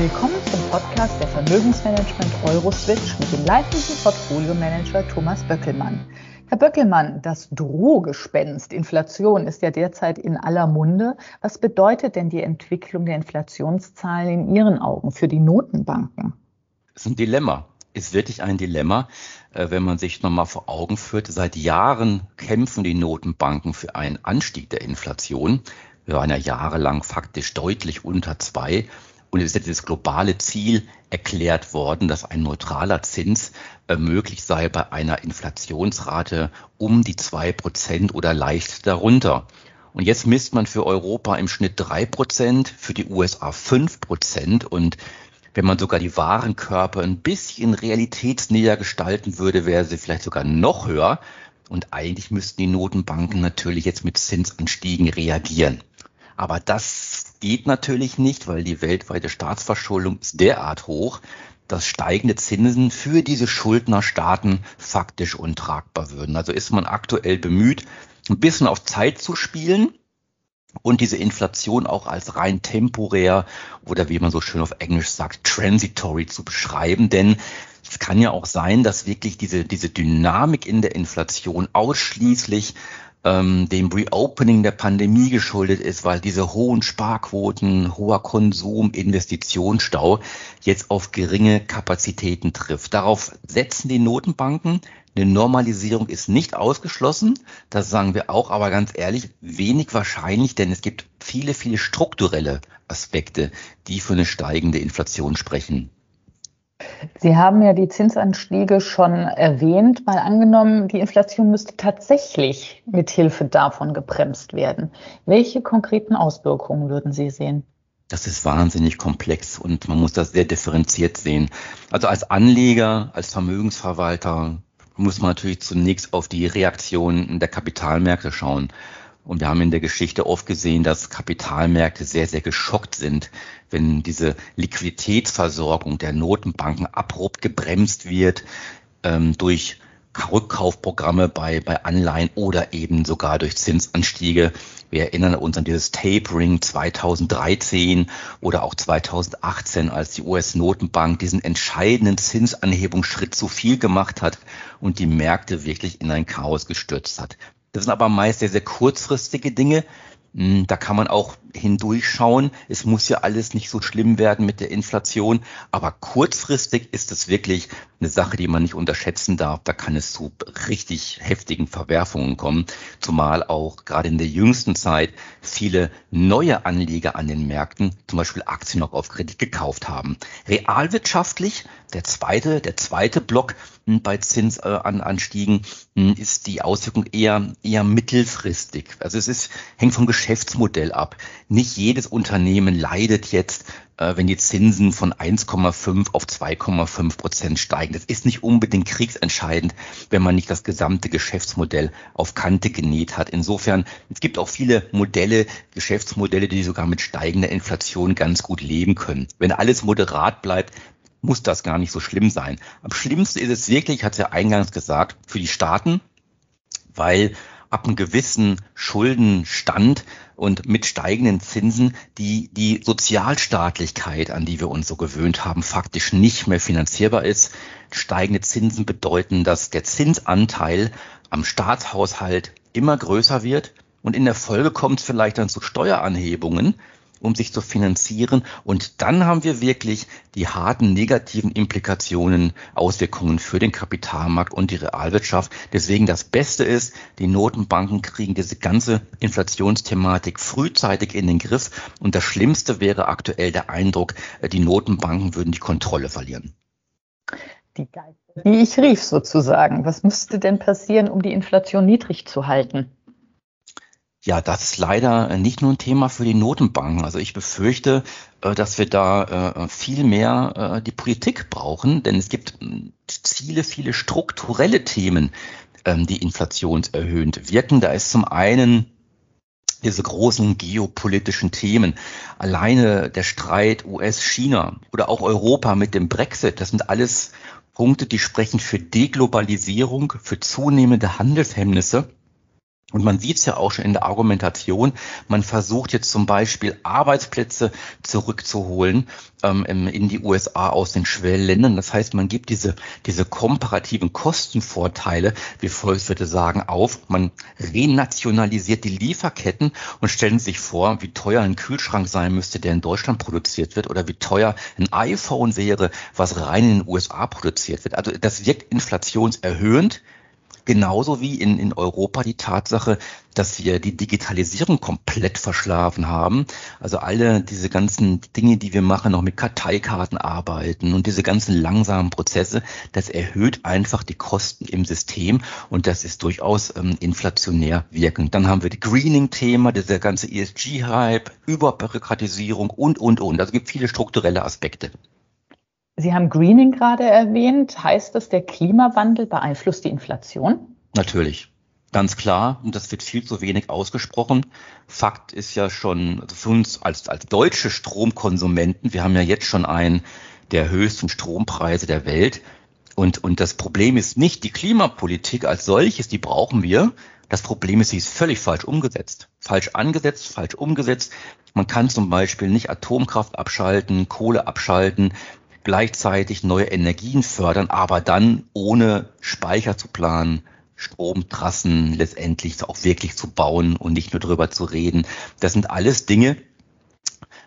Willkommen zum Podcast der Vermögensmanagement Euroswitch mit dem leitenden Portfolio-Manager Thomas Böckelmann. Herr Böckelmann, das Drohgespenst Inflation ist ja derzeit in aller Munde. Was bedeutet denn die Entwicklung der Inflationszahlen in Ihren Augen für die Notenbanken? Das ist ein Dilemma. Ist wirklich ein Dilemma, äh, wenn man sich nochmal vor Augen führt. Seit Jahren kämpfen die Notenbanken für einen Anstieg der Inflation. Wir waren ja jahrelang faktisch deutlich unter zwei. Und es ist ja dieses globale Ziel erklärt worden, dass ein neutraler Zins äh, möglich sei bei einer Inflationsrate um die zwei Prozent oder leicht darunter. Und jetzt misst man für Europa im Schnitt drei Prozent, für die USA fünf Prozent. Und wenn man sogar die Warenkörper ein bisschen realitätsnäher gestalten würde, wäre sie vielleicht sogar noch höher. Und eigentlich müssten die Notenbanken natürlich jetzt mit Zinsanstiegen reagieren. Aber das geht natürlich nicht, weil die weltweite Staatsverschuldung ist derart hoch, dass steigende Zinsen für diese Schuldnerstaaten faktisch untragbar würden. Also ist man aktuell bemüht, ein bisschen auf Zeit zu spielen und diese Inflation auch als rein temporär oder wie man so schön auf Englisch sagt, transitory zu beschreiben. Denn es kann ja auch sein, dass wirklich diese, diese Dynamik in der Inflation ausschließlich ähm, dem Reopening der Pandemie geschuldet ist, weil diese hohen Sparquoten, hoher Konsum, Investitionsstau jetzt auf geringe Kapazitäten trifft. Darauf setzen die Notenbanken. Eine Normalisierung ist nicht ausgeschlossen. Das sagen wir auch, aber ganz ehrlich, wenig wahrscheinlich, denn es gibt viele, viele strukturelle Aspekte, die für eine steigende Inflation sprechen. Sie haben ja die Zinsanstiege schon erwähnt. Mal angenommen, die Inflation müsste tatsächlich mit Hilfe davon gebremst werden. Welche konkreten Auswirkungen würden Sie sehen? Das ist wahnsinnig komplex und man muss das sehr differenziert sehen. Also als Anleger, als Vermögensverwalter muss man natürlich zunächst auf die Reaktion der Kapitalmärkte schauen. Und wir haben in der Geschichte oft gesehen, dass Kapitalmärkte sehr, sehr geschockt sind, wenn diese Liquiditätsversorgung der Notenbanken abrupt gebremst wird ähm, durch Rückkaufprogramme bei, bei Anleihen oder eben sogar durch Zinsanstiege. Wir erinnern uns an dieses Tapering 2013 oder auch 2018, als die US-Notenbank diesen entscheidenden Zinsanhebungsschritt zu viel gemacht hat und die Märkte wirklich in ein Chaos gestürzt hat. Das sind aber meist sehr, sehr kurzfristige Dinge. Hm, da kann man auch hindurchschauen. Es muss ja alles nicht so schlimm werden mit der Inflation, aber kurzfristig ist es wirklich eine Sache, die man nicht unterschätzen darf. Da kann es zu richtig heftigen Verwerfungen kommen, zumal auch gerade in der jüngsten Zeit viele neue Anleger an den Märkten zum Beispiel Aktien noch auf Kredit gekauft haben. Realwirtschaftlich, der zweite, der zweite Block bei Zinsanstiegen hm, ist die Auswirkung eher, eher mittelfristig. Also es ist, hängt vom Geschäftsmodell ab nicht jedes Unternehmen leidet jetzt, äh, wenn die Zinsen von 1,5 auf 2,5 Prozent steigen. Das ist nicht unbedingt kriegsentscheidend, wenn man nicht das gesamte Geschäftsmodell auf Kante genäht hat. Insofern, es gibt auch viele Modelle, Geschäftsmodelle, die sogar mit steigender Inflation ganz gut leben können. Wenn alles moderat bleibt, muss das gar nicht so schlimm sein. Am schlimmsten ist es wirklich, es ja eingangs gesagt, für die Staaten, weil ab einem gewissen Schuldenstand und mit steigenden Zinsen die, die Sozialstaatlichkeit, an die wir uns so gewöhnt haben, faktisch nicht mehr finanzierbar ist. Steigende Zinsen bedeuten, dass der Zinsanteil am Staatshaushalt immer größer wird und in der Folge kommt es vielleicht dann zu Steueranhebungen, um sich zu finanzieren. Und dann haben wir wirklich die harten negativen Implikationen, Auswirkungen für den Kapitalmarkt und die Realwirtschaft. Deswegen das Beste ist, die Notenbanken kriegen diese ganze Inflationsthematik frühzeitig in den Griff. Und das Schlimmste wäre aktuell der Eindruck, die Notenbanken würden die Kontrolle verlieren. Die Geister, die ich rief sozusagen. Was müsste denn passieren, um die Inflation niedrig zu halten? Ja, das ist leider nicht nur ein Thema für die Notenbanken. Also ich befürchte, äh, dass wir da äh, viel mehr äh, die Politik brauchen, denn es gibt viele, viele strukturelle Themen, ähm, die inflationserhöhend wirken. Da ist zum einen diese großen geopolitischen Themen, alleine der Streit US-China oder auch Europa mit dem Brexit, das sind alles Punkte, die sprechen für Deglobalisierung, für zunehmende Handelshemmnisse Und man sieht es ja auch schon in der Argumentation. Man versucht jetzt zum Beispiel Arbeitsplätze zurückzuholen ähm, in die USA aus den Schwellenländern. Das heißt, man gibt diese, diese komparativen Kostenvorteile, wie Volkswirte sagen, auf. Man renationalisiert die Lieferketten und stellen sich vor, wie teuer ein Kühlschrank sein müsste, der in Deutschland produziert wird oder wie teuer ein iPhone wäre, was rein in den USA produziert wird. Also das wirkt inflationserhöhend Genauso wie in, in Europa die Tatsache, dass wir die Digitalisierung komplett verschlafen haben. Also alle diese ganzen Dinge, die wir machen, noch mit Karteikarten arbeiten und diese ganzen langsamen Prozesse, das erhöht einfach die Kosten im System und das ist durchaus ähm, inflationär wirkend. Dann haben wir die Greening-Thema, dieser ganze ESG-Hype, Überbürokratisierung und, und, und. Also es gibt viele strukturelle Aspekte. Sie haben Greening gerade erwähnt. Heißt das, der Klimawandel beeinflusst die Inflation? Natürlich. Ganz klar, und das wird viel zu wenig ausgesprochen. Fakt ist ja schon, also für uns als, als deutsche Stromkonsumenten, wir haben ja jetzt schon einen der höchsten Strompreise der Welt. Und, und das Problem ist nicht die Klimapolitik als solches, die brauchen wir. Das Problem ist, sie ist völlig falsch umgesetzt. Falsch angesetzt, falsch umgesetzt. Man kann zum Beispiel nicht Atomkraft abschalten, Kohle abschalten gleichzeitig neue Energien fördern, aber dann ohne Speicher zu planen, Stromtrassen letztendlich auch wirklich zu bauen und nicht nur drüber zu reden. Das sind alles Dinge,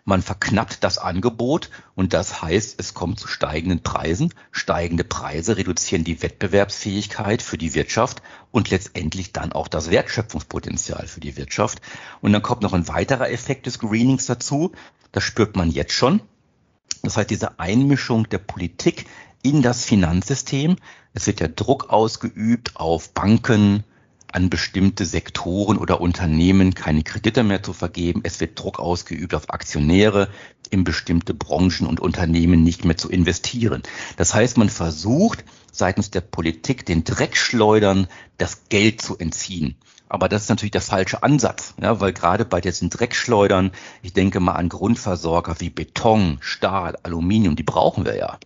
man verknappt das Angebot und das heißt, es kommt zu steigenden Preisen. Steigende Preise reduzieren die Wettbewerbsfähigkeit für die Wirtschaft und letztendlich dann auch das Wertschöpfungspotenzial für die Wirtschaft. Und dann kommt noch ein weiterer Effekt des Greenings dazu. Das spürt man jetzt schon. Das heißt, diese Einmischung der Politik in das Finanzsystem. Es wird ja Druck ausgeübt auf Banken, an bestimmte Sektoren oder Unternehmen keine Kredite mehr zu vergeben. Es wird Druck ausgeübt auf Aktionäre, in bestimmte Branchen und Unternehmen nicht mehr zu investieren. Das heißt, man versucht seitens der Politik den Dreckschleudern das Geld zu entziehen. Aber das ist natürlich der falsche Ansatz, ja, weil gerade bei diesen Dreckschleudern, ich denke mal an Grundversorger wie Beton, Stahl, Aluminium, die brauchen wir ja.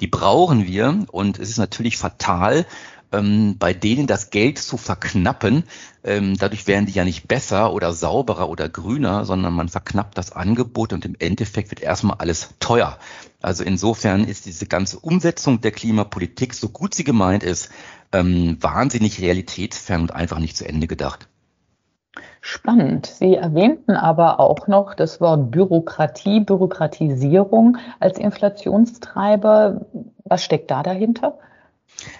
Die brauchen wir und es ist natürlich fatal, ähm, bei denen das Geld zu verknappen. Ähm, dadurch werden die ja nicht besser oder sauberer oder grüner, sondern man verknappt das Angebot und im Endeffekt wird erstmal alles teuer. Also insofern ist diese ganze Umsetzung der Klimapolitik, so gut sie gemeint ist, ähm, wahnsinnig realitätsfern und einfach nicht zu Ende gedacht. Spannend. Sie erwähnten aber auch noch das Wort Bürokratie, Bürokratisierung als Inflationstreiber. Was steckt da dahinter?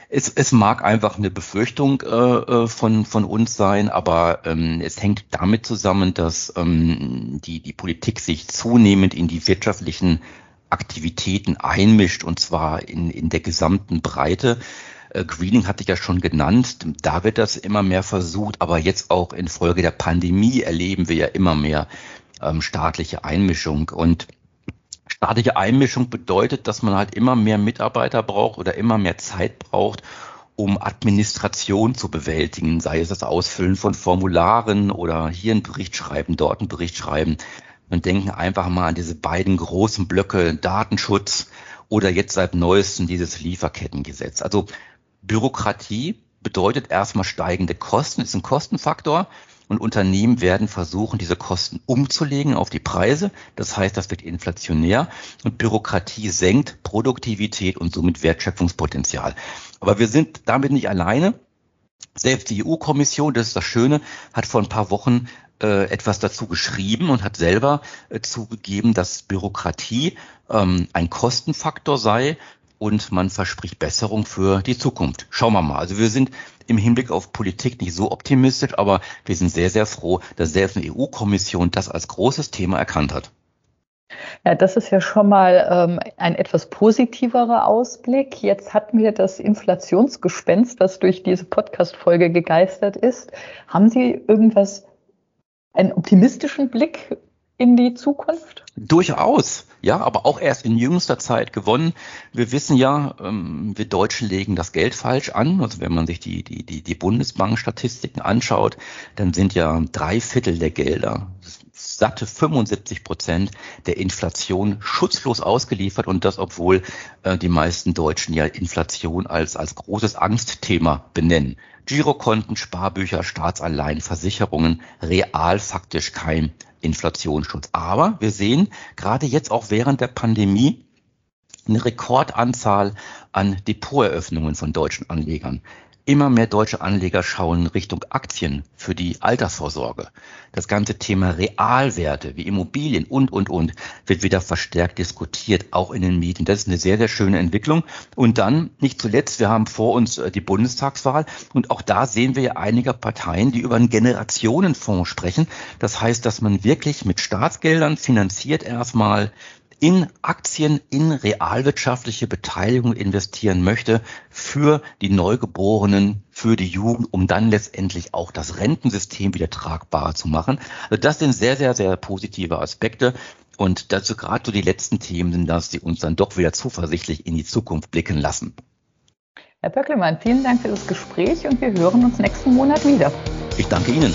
Es, es mag einfach eine Befürchtung äh, äh, von, von uns sein, aber ähm, es hängt damit zusammen, dass ähm, die, die Politik sich zunehmend in die wirtschaftlichen Aktivitäten einmischt und zwar in, in der gesamten Breite. Äh, Greening hatte ich ja schon genannt, da wird das immer mehr versucht, aber jetzt auch infolge der Pandemie erleben wir ja immer mehr ähm, staatliche Einmischung und staatliche Einmischung bedeutet, dass man halt immer mehr Mitarbeiter braucht oder immer mehr Zeit braucht, um Administration zu bewältigen, sei es das Ausfüllen von Formularen oder hier einen Bericht schreiben, dort einen Bericht schreiben. Und denken einfach mal an diese beiden großen Blöcke Datenschutz oder jetzt seit neuestem dieses Lieferkettengesetz. Also Bürokratie bedeutet erstmal steigende Kosten, ist ein Kostenfaktor. Und Unternehmen werden versuchen, diese Kosten umzulegen auf die Preise. Das heißt, das wird inflationär und Bürokratie senkt Produktivität und somit Wertschöpfungspotenzial. Aber wir sind damit nicht alleine. Selbst die EU-Kommission, das ist das Schöne, hat vor ein paar Wochen äh, etwas dazu geschrieben und hat selber äh, zugegeben, dass Bürokratie ähm, ein Kostenfaktor sei und man verspricht Besserung für die Zukunft. Schauen wir mal. Also wir sind im Hinblick auf Politik nicht so optimistisch, aber wir sind sehr, sehr froh, dass selbst eine EU-Kommission das als großes Thema erkannt hat. Ja, das ist ja schon mal ähm, ein etwas positiverer Ausblick. Jetzt hatten wir das Inflationsgespenst, das durch diese Podcast-Folge gegeistert ist. Haben Sie irgendwas, einen optimistischen Blick in die Zukunft? Durchaus. Ja, aber auch erst in jüngster Zeit gewonnen. Wir wissen ja, ähm, wir Deutschen legen das Geld falsch an. Also wenn man sich die, die, die, die Bundesbank-Statistiken anschaut, dann sind ja drei Viertel der Gelder, satte 75 Prozent der Inflation schutzlos ausgeliefert und das, obwohl äh, die meisten Deutschen ja Inflation als, als großes Angstthema benennen. Girokonten, Sparbücher, Staatsanleihen, Versicherungen, real faktisch kein Inflationsschutz. Aber wir sehen gerade jetzt auch während der Pandemie eine Rekordanzahl an Depoteröffnungen von deutschen Anlegern. Immer mehr deutsche Anleger schauen Richtung Aktien für die Altersvorsorge. Das ganze Thema Realwerte wie Immobilien und, und, und wird wieder verstärkt diskutiert, auch in den Medien. Das ist eine sehr, sehr schöne Entwicklung. Und dann, nicht zuletzt, wir haben vor uns äh, die Bundestagswahl und auch da sehen wir ja einige Parteien, die über einen Generationenfonds sprechen. Das heißt, dass man wirklich mit Staatsgeldern finanziert erstmal in Aktien, in realwirtschaftliche Beteiligung investieren möchte für die Neugeborenen, für die Jugend, um dann letztendlich auch das Rentensystem wieder tragbarer zu machen. Also das sind sehr, sehr, sehr positive Aspekte. Und dazu gerade so die letzten Themen sind das, die uns dann doch wieder zuversichtlich in die Zukunft blicken lassen. Herr Böckelmann, vielen Dank für das Gespräch und wir hören uns nächsten Monat wieder. Ich danke Ihnen.